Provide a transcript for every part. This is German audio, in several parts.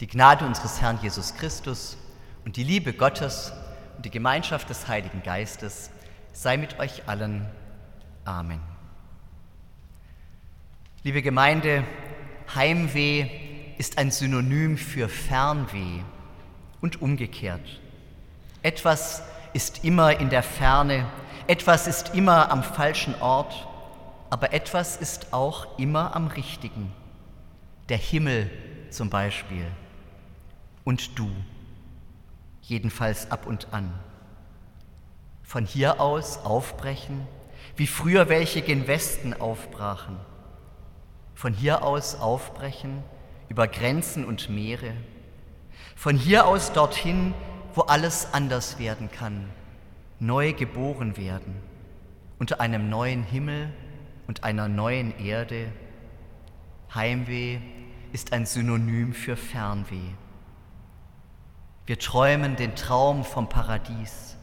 Die Gnade unseres Herrn Jesus Christus und die Liebe Gottes und die Gemeinschaft des Heiligen Geistes sei mit euch allen. Amen. Liebe Gemeinde, Heimweh ist ein Synonym für Fernweh und umgekehrt. Etwas ist immer in der Ferne, etwas ist immer am falschen Ort, aber etwas ist auch immer am richtigen. Der Himmel zum Beispiel und du, jedenfalls ab und an. Von hier aus aufbrechen, wie früher welche gen Westen aufbrachen. Von hier aus aufbrechen über Grenzen und Meere. Von hier aus dorthin, wo alles anders werden kann, neu geboren werden, unter einem neuen Himmel und einer neuen Erde. Heimweh ist ein Synonym für Fernweh. Wir träumen den Traum vom Paradies,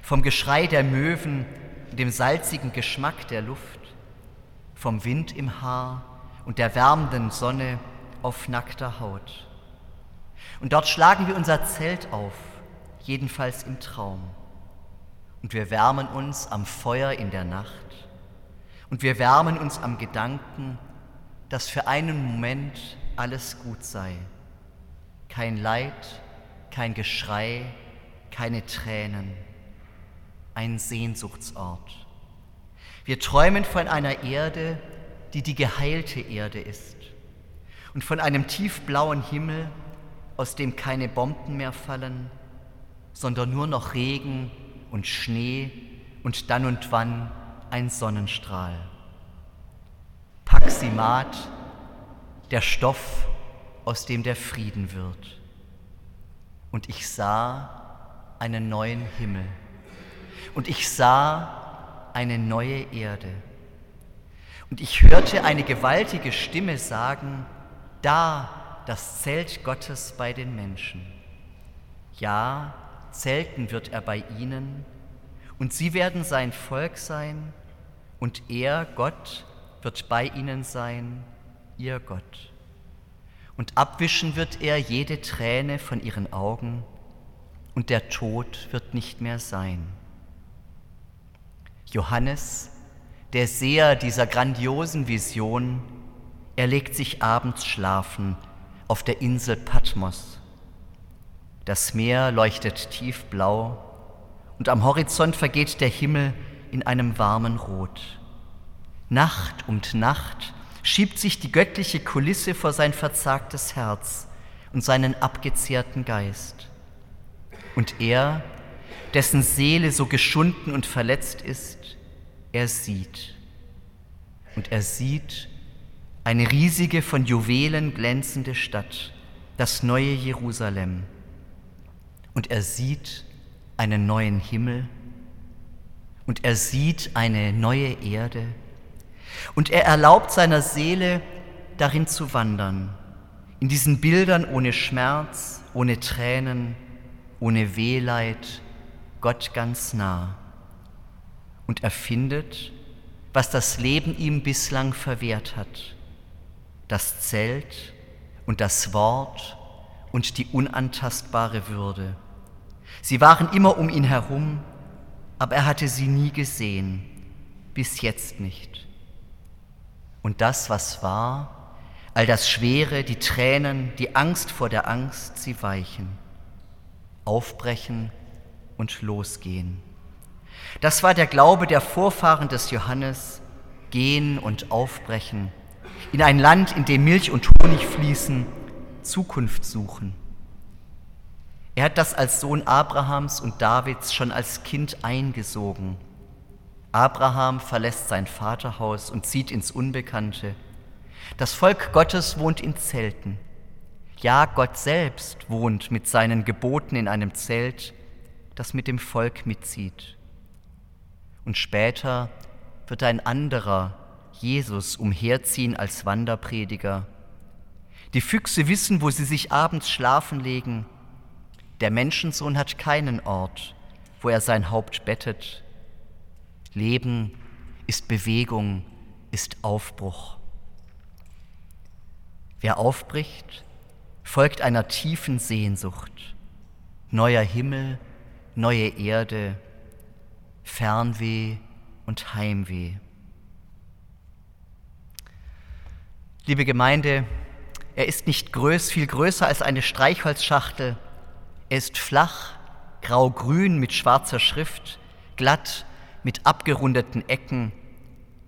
vom Geschrei der Möwen, dem salzigen Geschmack der Luft, vom Wind im Haar und der wärmenden Sonne auf nackter Haut. Und dort schlagen wir unser Zelt auf, jedenfalls im Traum. Und wir wärmen uns am Feuer in der Nacht. Und wir wärmen uns am Gedanken, dass für einen Moment alles gut sei. Kein Leid, kein Geschrei, keine Tränen, ein Sehnsuchtsort. Wir träumen von einer Erde, die die geheilte Erde ist und von einem tiefblauen Himmel, aus dem keine Bomben mehr fallen, sondern nur noch Regen und Schnee und dann und wann ein Sonnenstrahl. Paximat, der Stoff, aus dem der Frieden wird und ich sah einen neuen Himmel und ich sah eine neue Erde. Und ich hörte eine gewaltige Stimme sagen, da das Zelt Gottes bei den Menschen. Ja, zelten wird er bei ihnen, und sie werden sein Volk sein, und er, Gott, wird bei ihnen sein, ihr Gott und abwischen wird er jede Träne von ihren Augen und der Tod wird nicht mehr sein. Johannes, der Seher dieser grandiosen Vision, er legt sich abends schlafen auf der Insel Patmos. Das Meer leuchtet tiefblau und am Horizont vergeht der Himmel in einem warmen Rot. Nacht und Nacht schiebt sich die göttliche Kulisse vor sein verzagtes Herz und seinen abgezehrten Geist. Und er, dessen Seele so geschunden und verletzt ist, er sieht. Und er sieht eine riesige, von Juwelen glänzende Stadt, das neue Jerusalem. Und er sieht einen neuen Himmel. Und er sieht eine neue Erde und er erlaubt seiner Seele, darin zu wandern, in diesen Bildern ohne Schmerz, ohne Tränen, ohne Wehleid, Gott ganz nah. Und er findet, was das Leben ihm bislang verwehrt hat, das Zelt und das Wort und die unantastbare Würde. Sie waren immer um ihn herum, aber er hatte sie nie gesehen, bis jetzt nicht und das, was war, all das Schwere, die Tränen, die Angst vor der Angst, sie weichen, aufbrechen und losgehen. Das war der Glaube der Vorfahren des Johannes, gehen und aufbrechen, in ein Land, in dem Milch und Honig fließen, Zukunft suchen. Er hat das als Sohn Abrahams und Davids schon als Kind eingesogen Abraham verlässt sein Vaterhaus und zieht ins Unbekannte. Das Volk Gottes wohnt in Zelten. Ja, Gott selbst wohnt mit seinen Geboten in einem Zelt, das mit dem Volk mitzieht. Und später wird ein anderer, Jesus, umherziehen als Wanderprediger. Die Füchse wissen, wo sie sich abends schlafen legen. Der Menschensohn hat keinen Ort, wo er sein Haupt bettet. Leben ist Bewegung, ist Aufbruch. Wer aufbricht, folgt einer tiefen Sehnsucht. Neuer Himmel, neue Erde, Fernweh und Heimweh. Liebe Gemeinde, er ist nicht größ, viel größer als eine Streichholzschachtel. Er ist flach, grau-grün mit schwarzer Schrift, glatt mit abgerundeten Ecken.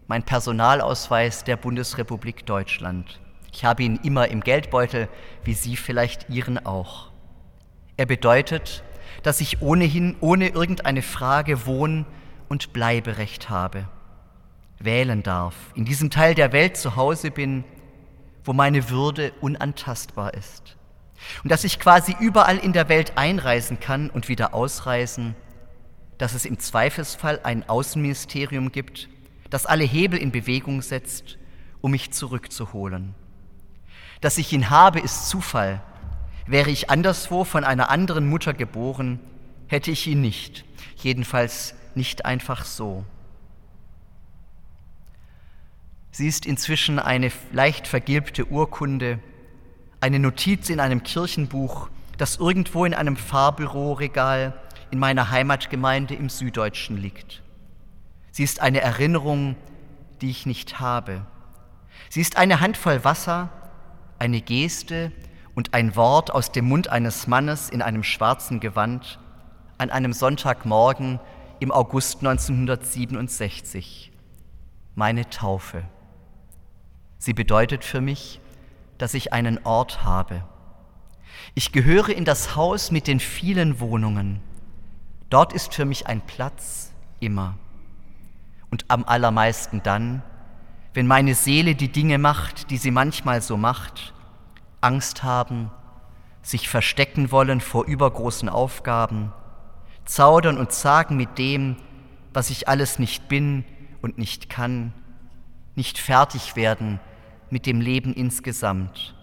Mein Personalausweis der Bundesrepublik Deutschland. Ich habe ihn immer im Geldbeutel, wie Sie vielleicht Ihren auch. Er bedeutet, dass ich ohnehin ohne irgendeine Frage Wohn- und Bleiberecht habe, wählen darf, in diesem Teil der Welt zu Hause bin wo meine Würde unantastbar ist. Und dass ich quasi überall in der Welt einreisen kann und wieder ausreisen, dass es im Zweifelsfall ein Außenministerium gibt, das alle Hebel in Bewegung setzt, um mich zurückzuholen. Dass ich ihn habe, ist Zufall. Wäre ich anderswo von einer anderen Mutter geboren, hätte ich ihn nicht, jedenfalls nicht einfach so. Sie ist inzwischen eine leicht vergilbte Urkunde, eine Notiz in einem Kirchenbuch, das irgendwo in einem Fahrbüroregal in meiner Heimatgemeinde im Süddeutschen liegt. Sie ist eine Erinnerung, die ich nicht habe. Sie ist eine Handvoll Wasser, eine Geste und ein Wort aus dem Mund eines Mannes in einem schwarzen Gewand an einem Sonntagmorgen im August 1967. Meine Taufe. Sie bedeutet für mich, dass ich einen Ort habe. Ich gehöre in das Haus mit den vielen Wohnungen. Dort ist für mich ein Platz immer. Und am allermeisten dann, wenn meine Seele die Dinge macht, die sie manchmal so macht, Angst haben, sich verstecken wollen vor übergroßen Aufgaben, zaudern und zagen mit dem, was ich alles nicht bin und nicht kann, nicht fertig werden mit dem Leben insgesamt.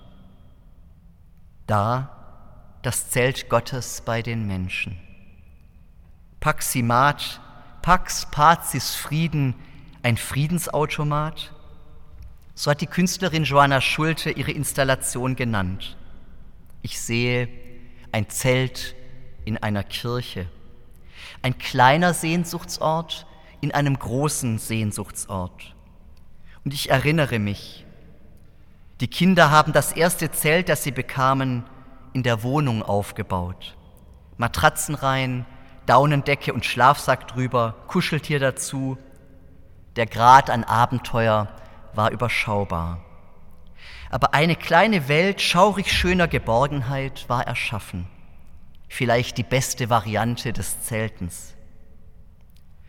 Da das Zelt Gottes bei den Menschen. Paximat, Pax Pazis Frieden, ein Friedensautomat? So hat die Künstlerin Joanna Schulte ihre Installation genannt. Ich sehe ein Zelt in einer Kirche, ein kleiner Sehnsuchtsort in einem großen Sehnsuchtsort. Und ich erinnere mich, die Kinder haben das erste Zelt, das sie bekamen, in der Wohnung aufgebaut. Matratzen rein, Daunendecke und Schlafsack drüber, Kuscheltier dazu. Der Grad an Abenteuer war überschaubar. Aber eine kleine Welt schaurig schöner Geborgenheit war erschaffen. Vielleicht die beste Variante des Zeltens.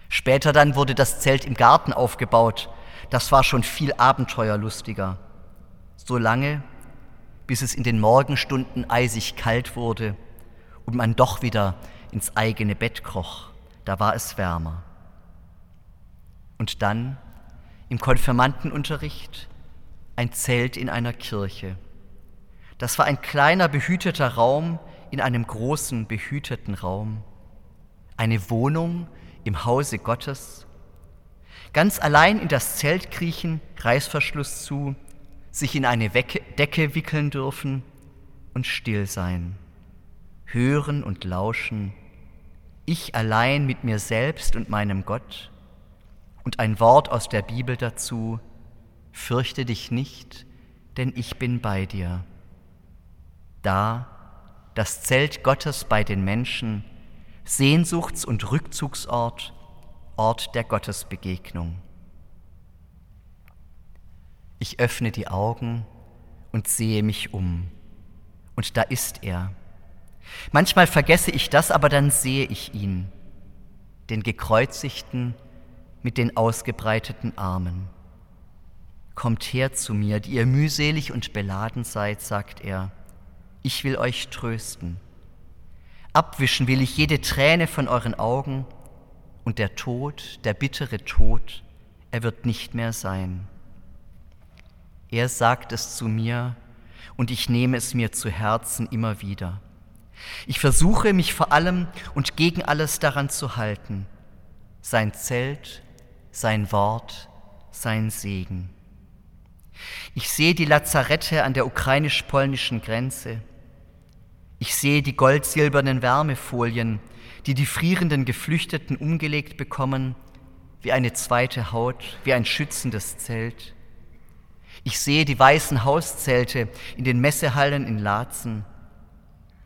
Später dann wurde das Zelt im Garten aufgebaut, das war schon viel abenteuerlustiger. So lange, bis es in den Morgenstunden eisig kalt wurde und man doch wieder ins eigene Bett kroch, da war es wärmer. Und dann im Konfirmandenunterricht ein Zelt in einer Kirche. Das war ein kleiner behüteter Raum in einem großen behüteten Raum, eine Wohnung im Hause Gottes ganz allein in das Zelt kriechen, Reißverschluss zu, sich in eine Decke wickeln dürfen und still sein, hören und lauschen, ich allein mit mir selbst und meinem Gott und ein Wort aus der Bibel dazu, fürchte dich nicht, denn ich bin bei dir. Da das Zelt Gottes bei den Menschen, Sehnsuchts- und Rückzugsort Ort der Gottesbegegnung. Ich öffne die Augen und sehe mich um. Und da ist er. Manchmal vergesse ich das, aber dann sehe ich ihn, den gekreuzigten mit den ausgebreiteten Armen. Kommt her zu mir, die ihr mühselig und beladen seid, sagt er. Ich will euch trösten. Abwischen will ich jede Träne von euren Augen und der Tod, der bittere Tod, er wird nicht mehr sein. Er sagt es zu mir und ich nehme es mir zu Herzen immer wieder. Ich versuche mich vor allem und gegen alles daran zu halten. Sein Zelt, sein Wort, sein Segen. Ich sehe die Lazarette an der ukrainisch-polnischen Grenze, Ich sehe die goldsilbernen Wärmefolien, die die frierenden Geflüchteten umgelegt bekommen, wie eine zweite Haut, wie ein schützendes Zelt. Ich sehe die weißen Hauszelte in den Messehallen in Laatzen.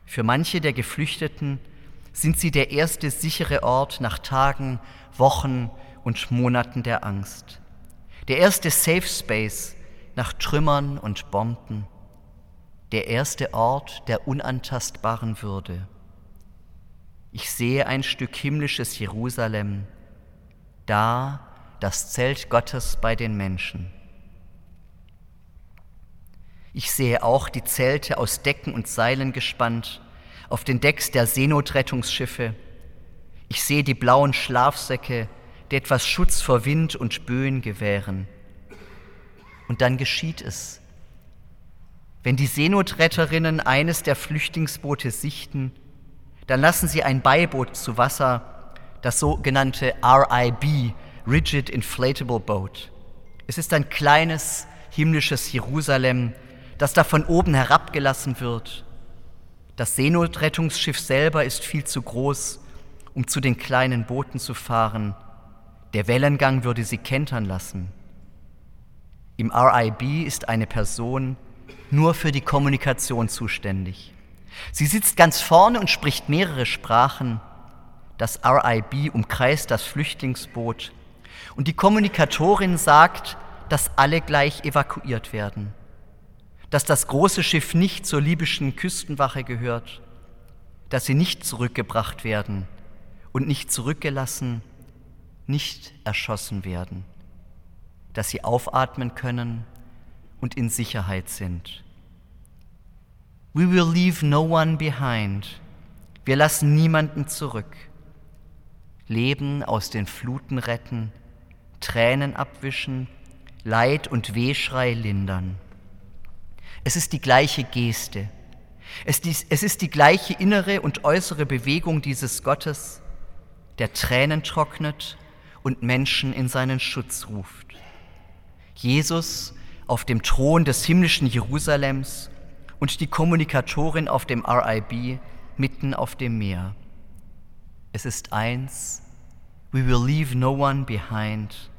Für manche der Geflüchteten sind sie der erste sichere Ort nach Tagen, Wochen und Monaten der Angst. Der erste Safe Space nach Trümmern und Bomben. Der erste Ort der unantastbaren Würde. Ich sehe ein Stück himmlisches Jerusalem, da das Zelt Gottes bei den Menschen. Ich sehe auch die Zelte aus Decken und Seilen gespannt auf den Decks der Seenotrettungsschiffe. Ich sehe die blauen Schlafsäcke, die etwas Schutz vor Wind und Böen gewähren. Und dann geschieht es. Wenn die Seenotretterinnen eines der Flüchtlingsboote sichten, dann lassen sie ein Beiboot zu Wasser, das sogenannte RIB, Rigid Inflatable Boat. Es ist ein kleines himmlisches Jerusalem, das da von oben herabgelassen wird. Das Seenotrettungsschiff selber ist viel zu groß, um zu den kleinen Booten zu fahren. Der Wellengang würde sie kentern lassen. Im RIB ist eine Person nur für die Kommunikation zuständig. Sie sitzt ganz vorne und spricht mehrere Sprachen. Das RIB umkreist das Flüchtlingsboot und die Kommunikatorin sagt, dass alle gleich evakuiert werden, dass das große Schiff nicht zur libyschen Küstenwache gehört, dass sie nicht zurückgebracht werden und nicht zurückgelassen, nicht erschossen werden, dass sie aufatmen können und in Sicherheit sind. We will leave no one behind. Wir lassen niemanden zurück. Leben aus den Fluten retten, Tränen abwischen, Leid und Wehschrei lindern. Es ist die gleiche Geste. Es ist die gleiche innere und äußere Bewegung dieses Gottes, der Tränen trocknet und Menschen in seinen Schutz ruft. Jesus auf dem Thron des himmlischen Jerusalems und die Kommunikatorin auf dem RIB mitten auf dem Meer. Es ist eins, we will leave no one behind.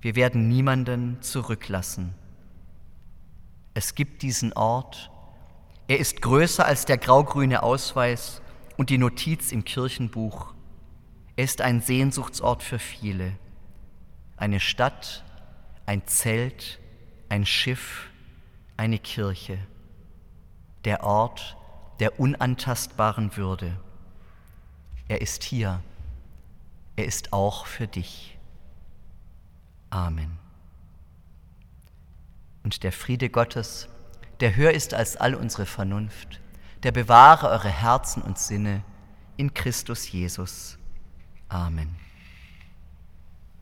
Wir werden niemanden zurücklassen. Es gibt diesen Ort. Er ist größer als der graugrüne Ausweis und die Notiz im Kirchenbuch. Er ist ein Sehnsuchtsort für viele. Eine Stadt, ein Zelt, ein Schiff, eine Kirche der Ort der unantastbaren Würde. Er ist hier. Er ist auch für dich. Amen. Und der Friede Gottes, der höher ist als all unsere Vernunft, der bewahre eure Herzen und Sinne in Christus Jesus. Amen.